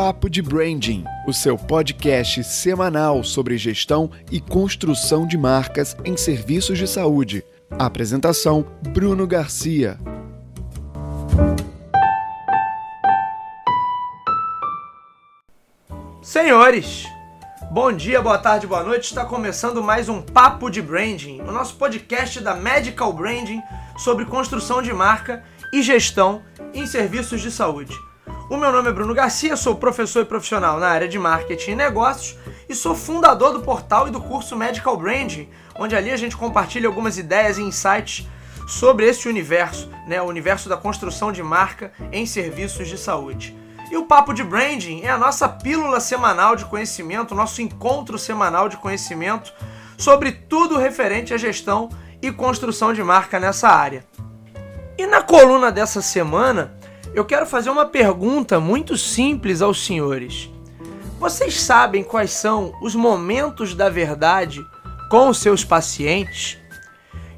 Papo de Branding, o seu podcast semanal sobre gestão e construção de marcas em serviços de saúde. Apresentação: Bruno Garcia. Senhores, bom dia, boa tarde, boa noite. Está começando mais um Papo de Branding, o nosso podcast da Medical Branding sobre construção de marca e gestão em serviços de saúde. O meu nome é Bruno Garcia, sou professor e profissional na área de marketing e negócios e sou fundador do portal e do curso Medical Branding, onde ali a gente compartilha algumas ideias e insights sobre esse universo, né, o universo da construção de marca em serviços de saúde. E o Papo de Branding é a nossa pílula semanal de conhecimento, nosso encontro semanal de conhecimento sobre tudo referente à gestão e construção de marca nessa área. E na coluna dessa semana, eu quero fazer uma pergunta muito simples aos senhores. Vocês sabem quais são os momentos da verdade com os seus pacientes?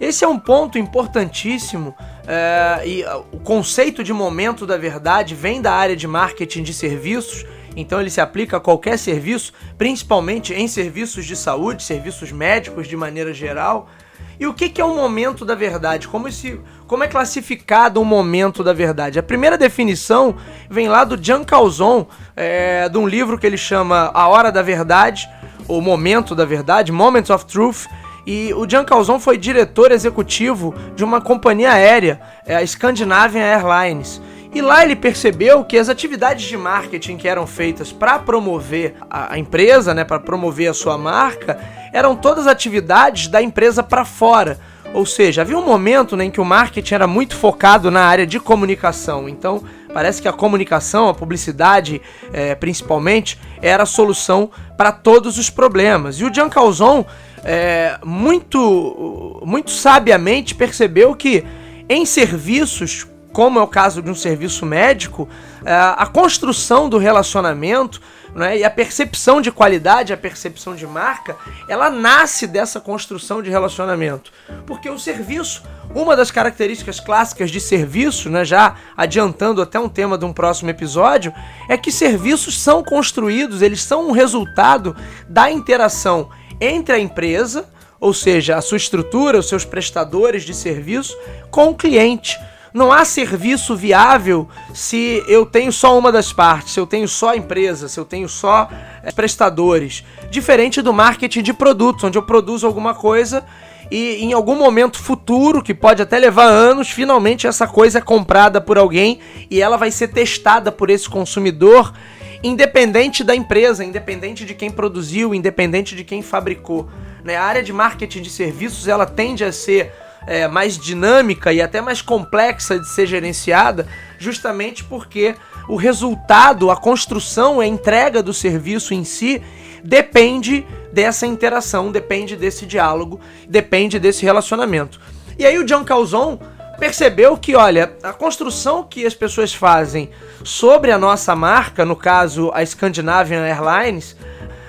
Esse é um ponto importantíssimo é, e o conceito de momento da verdade vem da área de marketing de serviços, então ele se aplica a qualquer serviço, principalmente em serviços de saúde, serviços médicos de maneira geral. E o que, que é o momento da verdade? Como, esse, como é classificado o momento da verdade? A primeira definição vem lá do Jean Calzon, é, de um livro que ele chama A Hora da Verdade, ou Momento da Verdade, Moments of Truth. E o Jean Calzon foi diretor executivo de uma companhia aérea, é, a Scandinavian Airlines. E lá ele percebeu que as atividades de marketing que eram feitas para promover a, empresa, né, para promover a sua marca, eram todas atividades da empresa para fora. Ou seja, havia um momento né, em que o marketing era muito focado na área de comunicação. Então, parece que a comunicação, a publicidade, é, principalmente, era a solução para todos os problemas. E o Jean Calzon, é, muito, muito sabiamente, percebeu que em serviços como é o caso de um serviço médico, é, a construção do relacionamento né, e a percepção de qualidade, a percepção de marca, ela nasce dessa construção de relacionamento. Porque o serviço, uma das características clássicas de serviço, né, já adiantando até um tema de um próximo episódio, é que serviços são construídos, eles são um resultado da interação entre a empresa, ou seja, a sua estrutura, os seus prestadores de serviço, com o cliente. Não há serviço viável se eu tenho só uma das partes, se eu tenho só a empresa, se eu tenho só é, prestadores. Diferente do marketing de produtos, onde eu produzo alguma coisa e em algum momento futuro, que pode até levar anos, finalmente essa coisa é comprada por alguém e ela vai ser testada por esse consumidor, independente da empresa, independente de quem produziu, independente de quem fabricou. Né? A área de marketing de serviços ela tende a ser é, mais dinâmica e até mais complexa de ser gerenciada, justamente porque o resultado, a construção, a entrega do serviço em si depende dessa interação, depende desse diálogo, depende desse relacionamento. E aí o John Calzon percebeu que, olha, a construção que as pessoas fazem sobre a nossa marca, no caso a Scandinavian Airlines,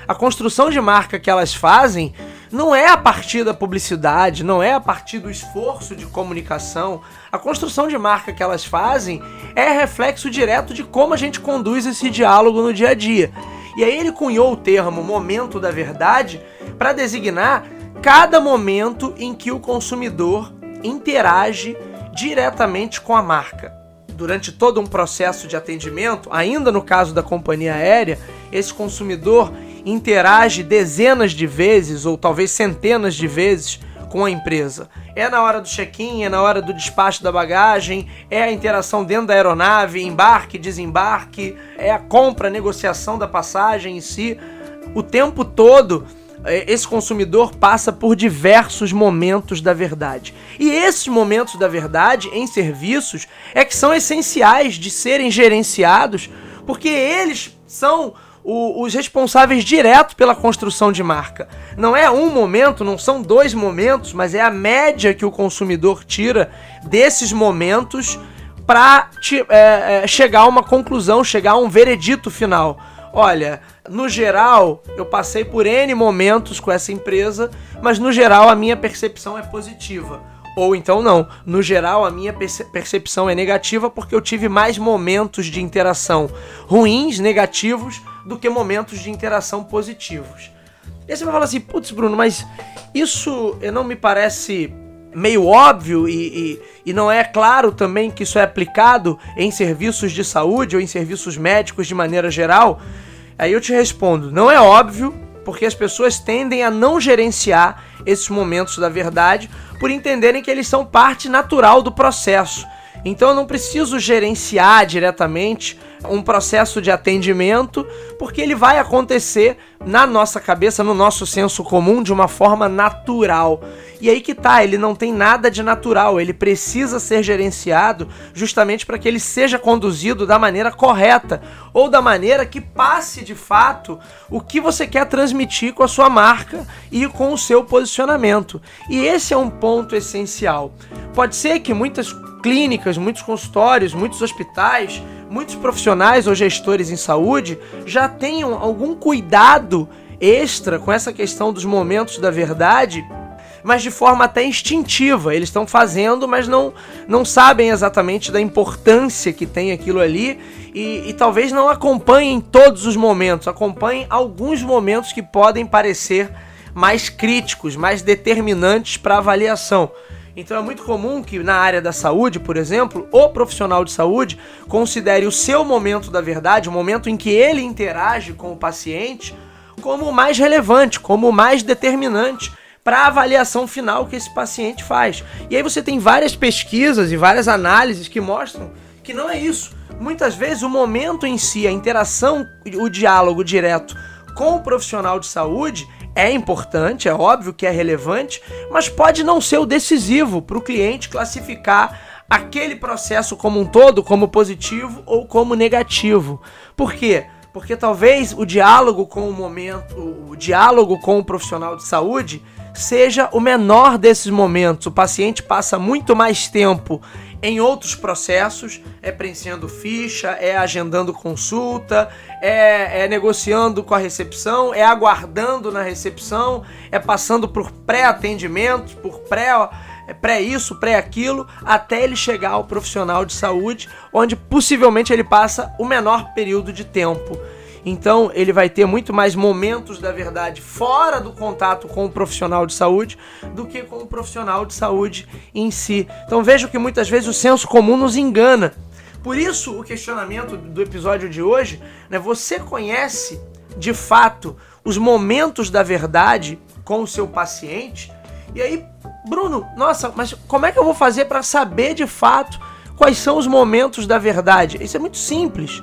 a construção de marca que elas fazem não é a partir da publicidade, não é a partir do esforço de comunicação. A construção de marca que elas fazem é reflexo direto de como a gente conduz esse diálogo no dia a dia. E aí ele cunhou o termo momento da verdade para designar cada momento em que o consumidor interage diretamente com a marca. Durante todo um processo de atendimento, ainda no caso da companhia aérea, esse consumidor interage dezenas de vezes ou talvez centenas de vezes com a empresa. É na hora do check-in, é na hora do despacho da bagagem, é a interação dentro da aeronave, embarque, desembarque, é a compra, a negociação da passagem em si. O tempo todo, é, esse consumidor passa por diversos momentos da verdade. E esses momentos da verdade em serviços é que são essenciais de serem gerenciados, porque eles são o, os responsáveis direto pela construção de marca. Não é um momento, não são dois momentos, mas é a média que o consumidor tira desses momentos para é, é, chegar a uma conclusão, chegar a um veredito final. Olha, no geral, eu passei por N momentos com essa empresa, mas no geral a minha percepção é positiva. Ou então não. No geral, a minha percepção é negativa porque eu tive mais momentos de interação ruins, negativos, do que momentos de interação positivos. E aí você vai falar assim, putz, Bruno, mas isso não me parece meio óbvio e, e, e, não é claro também que isso é aplicado em serviços de saúde ou em serviços médicos de maneira geral? Aí eu te respondo, não é óbvio, porque as pessoas tendem a não gerenciar esses momentos da verdade por entenderem que eles são parte natural do processo. Então eu não preciso gerenciar diretamente um processo de atendimento, porque ele vai acontecer na nossa cabeça, no nosso senso comum, de uma forma natural. E aí que tá, ele não tem nada de natural, ele precisa ser gerenciado justamente para que ele seja conduzido da maneira correta ou da maneira que passe de fato o que você quer transmitir com a sua marca e com o seu posicionamento. E esse é um ponto essencial. Pode ser que muitas clínicas, muitos consultórios, muitos hospitais, muitos profissionais ou gestores em saúde já tenham algum cuidado extra com essa questão dos momentos da verdade, mas de forma até instintiva. Eles estão fazendo, mas não, não sabem exatamente da importância que tem aquilo ali e, e talvez não acompanhem todos os momentos, acompanhem alguns momentos que podem parecer mais críticos, mais determinantes para avaliação. Então é muito comum que na área da saúde, por exemplo, o profissional de saúde considere o seu momento da verdade, o momento em que ele interage com o paciente, como o mais relevante, como o mais determinante para a avaliação final que esse paciente faz. E aí você tem várias pesquisas e várias análises que mostram que não é isso. Muitas vezes o momento em si, a interação, o diálogo direto com o profissional de saúde é importante, é óbvio que é relevante, mas pode não ser o decisivo para o cliente classificar aquele processo como um todo como positivo ou como negativo. Por quê? Porque talvez o diálogo com o momento, o diálogo com o profissional de saúde seja o menor desses momentos. O paciente passa muito mais tempo em outros processos, é preenchendo ficha, é agendando consulta, é, é negociando com a recepção, é aguardando na recepção, é passando por pré-atendimento, por pré é pré isso, pré aquilo, até ele chegar ao profissional de saúde, onde possivelmente ele passa o menor período de tempo. Então ele vai ter muito mais momentos da verdade fora do contato com o profissional de saúde do que com o profissional de saúde em si. Então vejo que muitas vezes o senso comum nos engana. Por isso o questionamento do episódio de hoje, né? Você conhece de fato os momentos da verdade com o seu paciente? E aí, Bruno, nossa, mas como é que eu vou fazer para saber de fato quais são os momentos da verdade? Isso é muito simples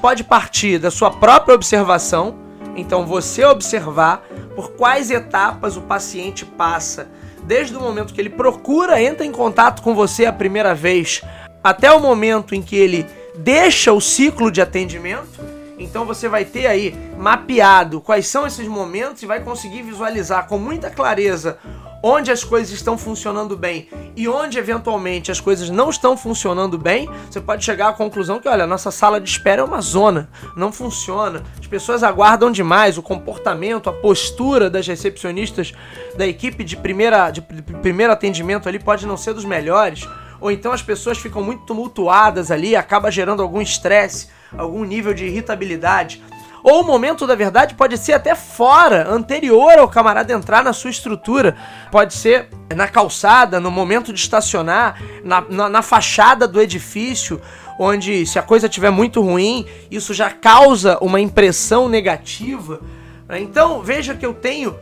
pode partir da sua própria observação, então você observar por quais etapas o paciente passa, desde o momento que ele procura, entra em contato com você a primeira vez, até o momento em que ele deixa o ciclo de atendimento. Então você vai ter aí mapeado quais são esses momentos e vai conseguir visualizar com muita clareza onde as coisas estão funcionando bem e onde eventualmente as coisas não estão funcionando bem, você pode chegar à conclusão que, olha, nossa sala de espera é uma zona, não funciona, as pessoas aguardam demais, o comportamento, a postura das recepcionistas da equipe de, primeira, de primeiro atendimento ali pode não ser dos melhores, ou então as pessoas ficam muito tumultuadas ali, acaba gerando algum estresse, algum nível de irritabilidade. Ou o momento da verdade pode ser até fora, anterior ao camarada entrar na sua estrutura. Pode ser na calçada, no momento de estacionar, na, na, na fachada do edifício, onde se a coisa estiver muito ruim, isso já causa uma impressão negativa. Né? Então veja que eu tenho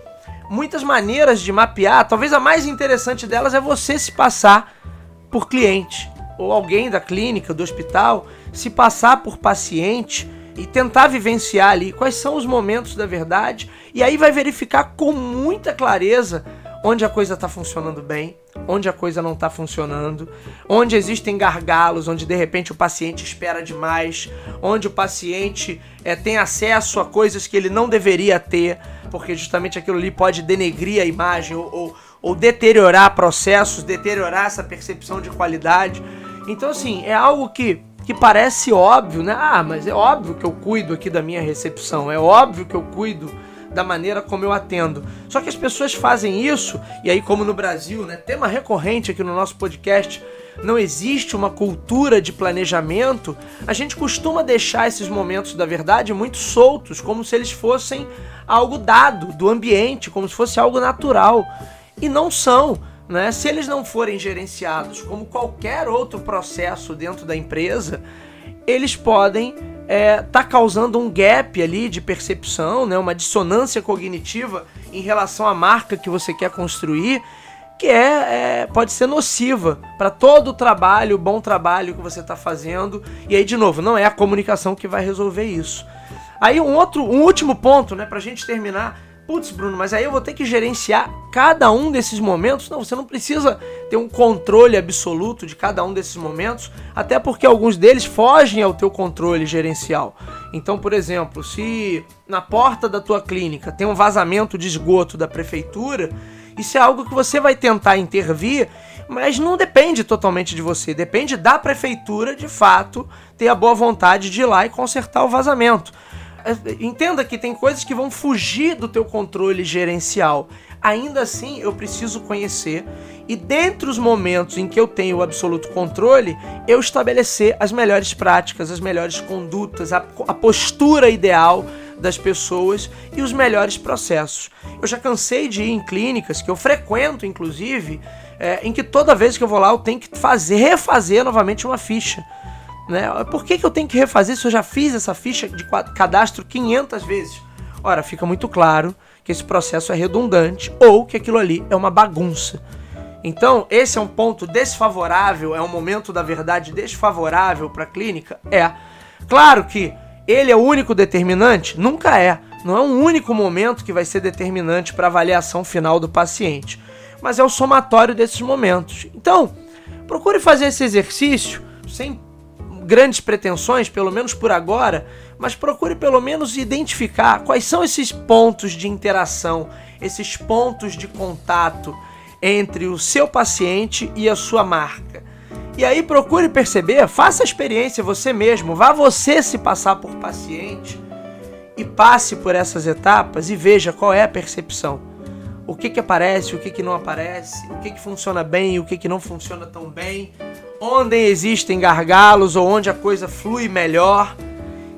muitas maneiras de mapear. Talvez a mais interessante delas é você se passar por cliente ou alguém da clínica, do hospital, se passar por paciente e tentar vivenciar ali quais são os momentos da verdade e aí vai verificar com muita clareza onde a coisa está funcionando bem, onde a coisa não está funcionando, onde existem gargalos, onde de repente o paciente espera demais, onde o paciente é, tem acesso a coisas que ele não deveria ter, porque justamente aquilo ali pode denegrir a imagem ou, ou, ou deteriorar processos, deteriorar essa percepção de qualidade. Então, assim, é algo que que parece óbvio, né? Ah, mas é óbvio que eu cuido aqui da minha recepção, é óbvio que eu cuido da maneira como eu atendo. Só que as pessoas fazem isso, e aí, como no Brasil, né, tema recorrente aqui no nosso podcast, não existe uma cultura de planejamento, a gente costuma deixar esses momentos da verdade muito soltos, como se eles fossem algo dado do ambiente, como se fosse algo natural. E não são. Né? Se eles não forem gerenciados como qualquer outro processo dentro da empresa, eles podem estar é, tá causando um gap ali de percepção, né? uma dissonância cognitiva em relação à marca que você quer construir, que é, é pode ser nociva para todo o trabalho, o bom trabalho que você está fazendo. E aí, de novo, não é a comunicação que vai resolver isso. Aí um outro, um último ponto, né, para a gente terminar Putz, Bruno, mas aí eu vou ter que gerenciar cada um desses momentos? Não, você não precisa ter um controle absoluto de cada um desses momentos, até porque alguns deles fogem ao teu controle gerencial. Então, por exemplo, se na porta da tua clínica tem um vazamento de esgoto da prefeitura, isso é algo que você vai tentar intervir, mas não depende totalmente de você, depende da prefeitura de fato ter a boa vontade de ir lá e consertar o vazamento. É, entenda que tem coisas que vão fugir do teu controle gerencial. Ainda assim, eu preciso conhecer e dentre os momentos em que eu tenho o absoluto controle, eu estabelecer as melhores práticas, as melhores condutas, a, a postura ideal das pessoas e os melhores processos. Eu já cansei de ir em clínicas que eu frequento, inclusive, é, em que toda vez que eu vou lá eu tenho que fazer, refazer novamente uma ficha. Né? Por que, que eu tenho que refazer se eu já fiz essa ficha de cadastro 500 vezes? Ora, fica muito claro que esse processo é redundante ou que aquilo ali é uma bagunça. Então, esse é um ponto desfavorável, é um momento da verdade desfavorável para a clínica? É. Claro que ele é o único determinante? Nunca é. Não é um único momento que vai ser determinante para a avaliação final do paciente, mas é o somatório desses momentos. Então, procure fazer esse exercício sem grandes pretensões, pelo menos por agora, mas procure pelo menos identificar quais são esses pontos de interação, esses pontos de contato entre o seu paciente e a sua marca. E aí procure perceber, faça a experiência você mesmo, vá você se passar por paciente e passe por essas etapas e veja qual é a percepção. O que, que aparece, o que, que não aparece, o que, que funciona bem e o que, que não funciona tão bem, onde existem gargalos ou onde a coisa flui melhor,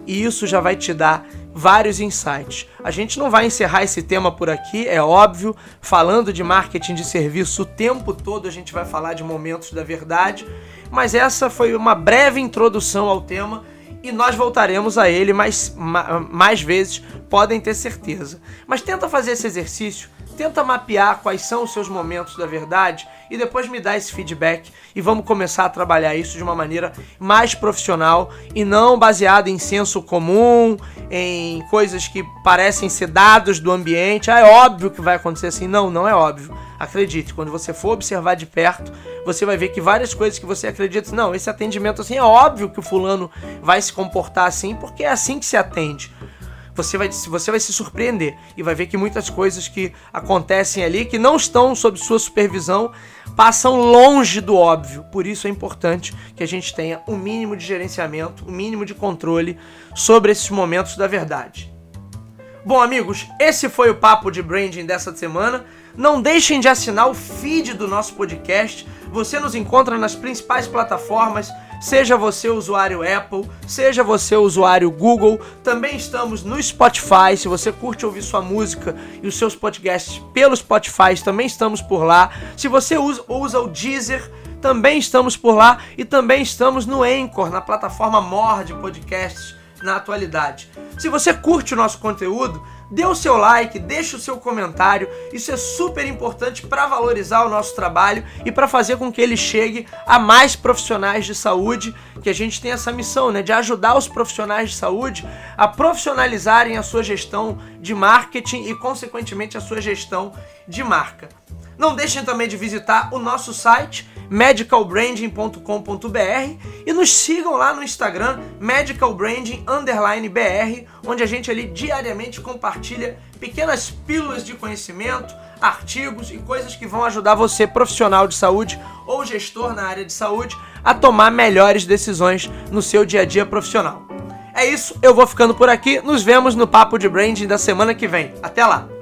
e isso já vai te dar vários insights. A gente não vai encerrar esse tema por aqui, é óbvio, falando de marketing de serviço o tempo todo a gente vai falar de momentos da verdade, mas essa foi uma breve introdução ao tema e nós voltaremos a ele mais, mais vezes, podem ter certeza. Mas tenta fazer esse exercício tenta mapear quais são os seus momentos da verdade e depois me dá esse feedback e vamos começar a trabalhar isso de uma maneira mais profissional e não baseada em senso comum, em coisas que parecem ser dados do ambiente. Ah, é óbvio que vai acontecer assim. Não, não é óbvio. Acredite, quando você for observar de perto, você vai ver que várias coisas que você acredita, não, esse atendimento assim é óbvio que o fulano vai se comportar assim, porque é assim que se atende você vai, você vai se surpreender e vai ver que muitas coisas que acontecem ali, que não estão sob sua supervisão, passam longe do óbvio. Por isso é importante que a gente tenha um mínimo de gerenciamento, um mínimo de controle sobre esses momentos da verdade. Bom, amigos, esse foi o papo de branding dessa semana. Não deixem de assinar o feed do nosso podcast. Você nos encontra nas principais plataformas Seja você usuário Apple, seja você usuário Google, também estamos no Spotify. Se você curte ouvir sua música e os seus podcasts pelo Spotify, também estamos por lá. Se você usa, usa o Deezer, também estamos por lá e também estamos no Anchor, na plataforma mor de podcasts na atualidade. Se você curte o nosso conteúdo, dê o seu like, deixe o seu comentário. Isso é super importante para valorizar o nosso trabalho e para fazer com que ele chegue a mais profissionais de saúde, que a gente tem essa missão, né, de ajudar os profissionais de saúde a profissionalizarem a sua gestão de marketing e consequentemente a sua gestão de marca. Não deixem também de visitar o nosso site medicalbranding.com.br e nos sigam lá no Instagram medicalbranding_br, onde a gente ali diariamente compartilha pequenas pílulas de conhecimento, artigos e coisas que vão ajudar você, profissional de saúde ou gestor na área de saúde, a tomar melhores decisões no seu dia a dia profissional. É isso, eu vou ficando por aqui. Nos vemos no Papo de Branding da semana que vem. Até lá!